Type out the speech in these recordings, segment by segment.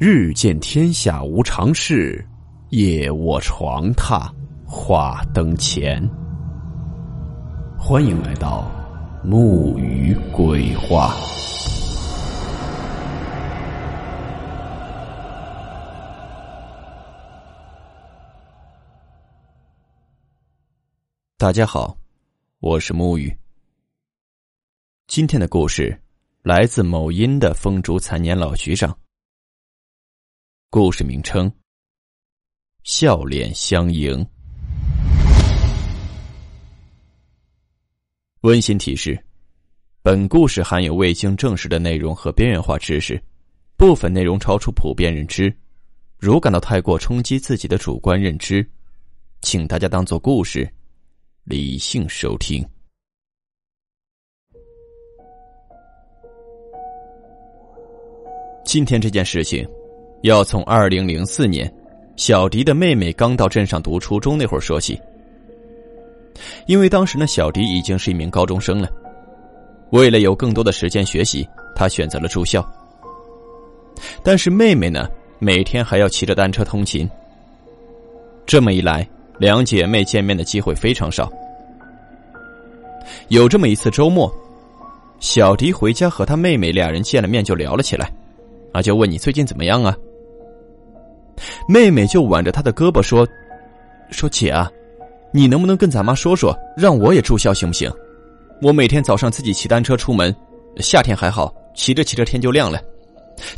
日见天下无常事，夜卧床榻话灯前。欢迎来到木鱼鬼话。大家好，我是木鱼。今天的故事来自某音的风烛残年老局长。故事名称：笑脸相迎。温馨提示：本故事含有未经证实的内容和边缘化知识，部分内容超出普遍认知。如感到太过冲击自己的主观认知，请大家当做故事，理性收听。今天这件事情。要从二零零四年，小迪的妹妹刚到镇上读初中那会儿说起。因为当时呢，小迪已经是一名高中生了。为了有更多的时间学习，他选择了住校。但是妹妹呢，每天还要骑着单车通勤。这么一来，两姐妹见面的机会非常少。有这么一次周末，小迪回家和他妹妹俩人见了面，就聊了起来，啊，就问你最近怎么样啊？妹妹就挽着他的胳膊说：“说姐啊，你能不能跟咱妈说说，让我也住校行不行？我每天早上自己骑单车出门，夏天还好，骑着骑着天就亮了。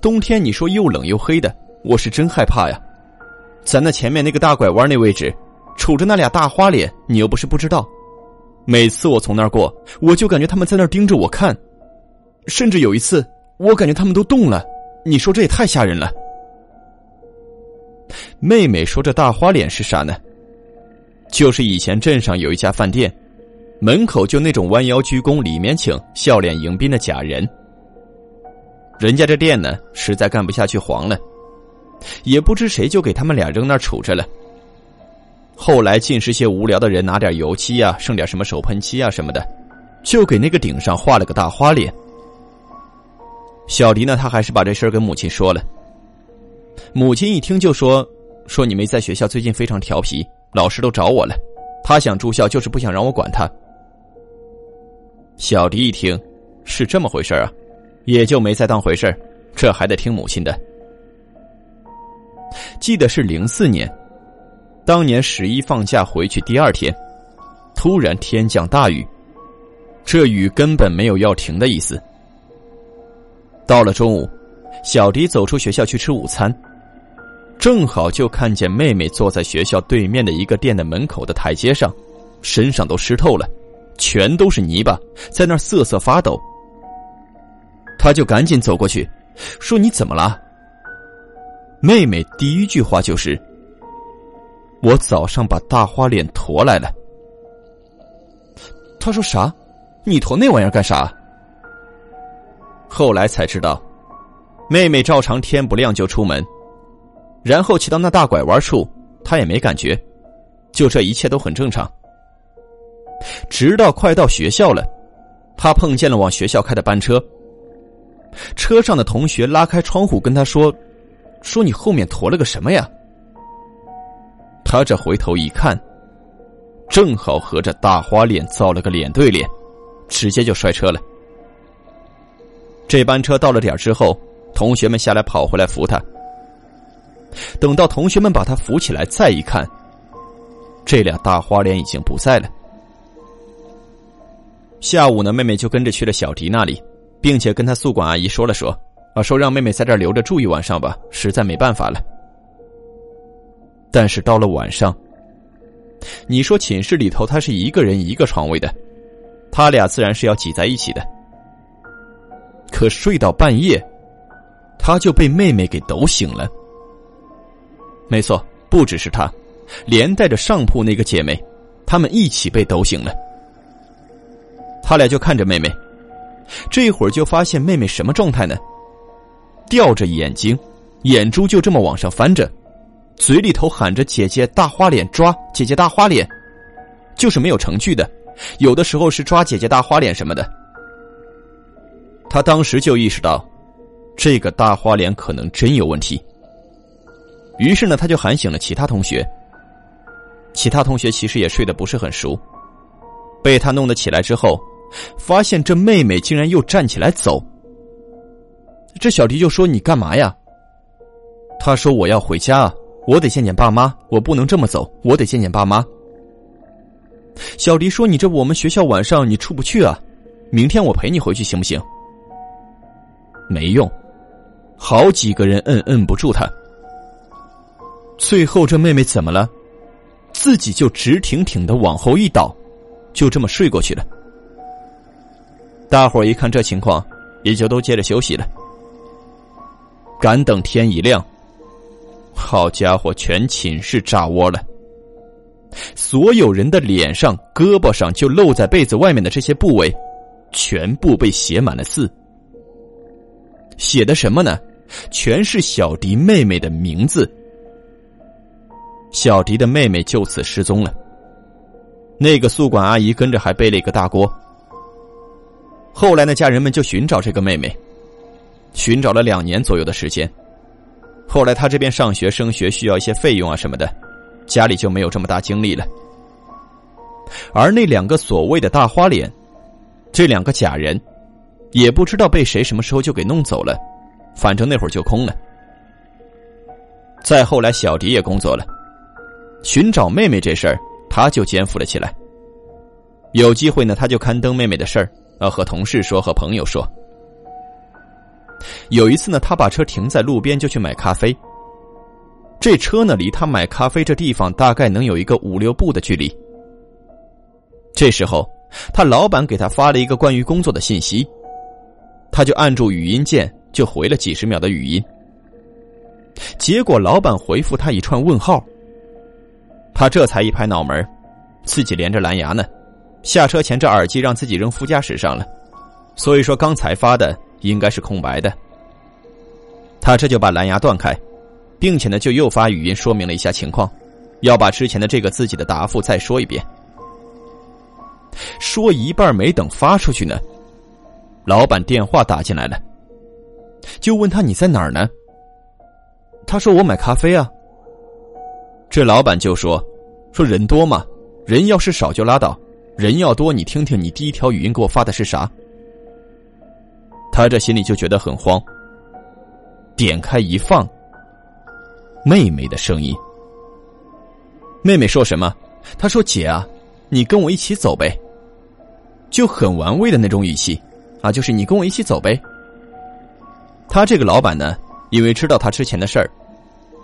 冬天你说又冷又黑的，我是真害怕呀。咱那前面那个大拐弯那位置，杵着那俩大花脸，你又不是不知道。每次我从那儿过，我就感觉他们在那儿盯着我看，甚至有一次，我感觉他们都动了。你说这也太吓人了。”妹妹说：“这大花脸是啥呢？就是以前镇上有一家饭店，门口就那种弯腰鞠躬，里面请，笑脸迎宾的假人。人家这店呢，实在干不下去，黄了，也不知谁就给他们俩扔那杵着了。后来尽是些无聊的人拿点油漆啊，剩点什么手喷漆啊什么的，就给那个顶上画了个大花脸。小迪呢，他还是把这事儿跟母亲说了。”母亲一听就说：“说你没在学校最近非常调皮，老师都找我了。他想住校，就是不想让我管他。”小迪一听是这么回事啊，也就没再当回事这还得听母亲的。记得是零四年，当年十一放假回去第二天，突然天降大雨，这雨根本没有要停的意思。到了中午，小迪走出学校去吃午餐。正好就看见妹妹坐在学校对面的一个店的门口的台阶上，身上都湿透了，全都是泥巴，在那瑟瑟发抖。他就赶紧走过去，说：“你怎么了？”妹妹第一句话就是：“我早上把大花脸驮来了。”他说：“啥？你驮那玩意儿干啥？”后来才知道，妹妹照常天不亮就出门。然后骑到那大拐弯处，他也没感觉，就这一切都很正常。直到快到学校了，他碰见了往学校开的班车。车上的同学拉开窗户跟他说：“说你后面驮了个什么呀？”他这回头一看，正好和这大花脸造了个脸对脸，直接就摔车了。这班车到了点之后，同学们下来跑回来扶他。等到同学们把他扶起来，再一看，这俩大花脸已经不在了。下午呢，妹妹就跟着去了小迪那里，并且跟他宿管阿姨说了说，啊，说让妹妹在这儿留着住一晚上吧，实在没办法了。但是到了晚上，你说寝室里头他是一个人一个床位的，他俩自然是要挤在一起的。可睡到半夜，他就被妹妹给抖醒了。没错，不只是她，连带着上铺那个姐妹，她们一起被抖醒了。他俩就看着妹妹，这会儿就发现妹妹什么状态呢？吊着眼睛，眼珠就这么往上翻着，嘴里头喊着“姐姐大花脸抓姐姐大花脸”，就是没有成句的，有的时候是抓姐姐大花脸什么的。他当时就意识到，这个大花脸可能真有问题。于是呢，他就喊醒了其他同学。其他同学其实也睡得不是很熟，被他弄得起来之后，发现这妹妹竟然又站起来走。这小迪就说：“你干嘛呀？”他说：“我要回家，我得见见爸妈，我不能这么走，我得见见爸妈。”小迪说：“你这我们学校晚上你出不去啊，明天我陪你回去行不行？”没用，好几个人摁摁不住他。最后这妹妹怎么了？自己就直挺挺的往后一倒，就这么睡过去了。大伙儿一看这情况，也就都接着休息了。赶等天一亮，好家伙，全寝室炸窝了。所有人的脸上、胳膊上就露在被子外面的这些部位，全部被写满了字。写的什么呢？全是小迪妹妹的名字。小迪的妹妹就此失踪了。那个宿管阿姨跟着还背了一个大锅。后来呢，家人们就寻找这个妹妹，寻找了两年左右的时间。后来他这边上学升学需要一些费用啊什么的。家里就没有这么大精力了，而那两个所谓的大花脸，这两个假人，也不知道被谁什么时候就给弄走了，反正那会儿就空了。再后来，小迪也工作了，寻找妹妹这事儿他就肩负了起来。有机会呢，他就刊登妹妹的事儿，要和同事说，和朋友说。有一次呢，他把车停在路边，就去买咖啡。这车呢，离他买咖啡这地方大概能有一个五六步的距离。这时候，他老板给他发了一个关于工作的信息，他就按住语音键，就回了几十秒的语音。结果老板回复他一串问号，他这才一拍脑门，自己连着蓝牙呢，下车前这耳机让自己扔副驾驶上了，所以说刚才发的应该是空白的。他这就把蓝牙断开。并且呢，就又发语音说明了一下情况，要把之前的这个自己的答复再说一遍。说一半没等发出去呢，老板电话打进来了，就问他你在哪儿呢？他说我买咖啡啊。这老板就说：“说人多嘛，人要是少就拉倒，人要多，你听听你第一条语音给我发的是啥？”他这心里就觉得很慌，点开一放。妹妹的声音。妹妹说什么？她说：“姐啊，你跟我一起走呗。”就很玩味的那种语气，啊，就是你跟我一起走呗。他这个老板呢，因为知道他之前的事儿，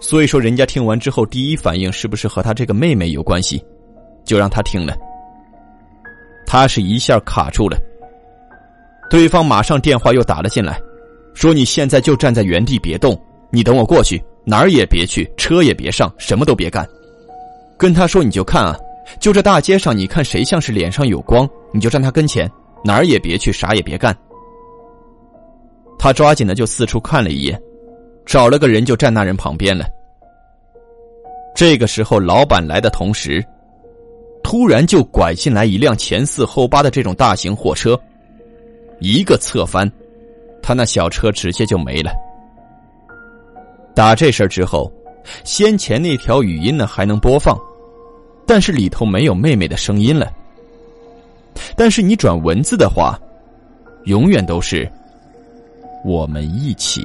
所以说人家听完之后第一反应是不是和他这个妹妹有关系，就让他听了。他是一下卡住了。对方马上电话又打了进来，说：“你现在就站在原地别动，你等我过去。”哪儿也别去，车也别上，什么都别干。跟他说，你就看啊，就这大街上，你看谁像是脸上有光，你就站他跟前，哪儿也别去，啥也别干。他抓紧的就四处看了一眼，找了个人就站那人旁边了。这个时候，老板来的同时，突然就拐进来一辆前四后八的这种大型货车，一个侧翻，他那小车直接就没了。打这事儿之后，先前那条语音呢还能播放，但是里头没有妹妹的声音了。但是你转文字的话，永远都是我们一起。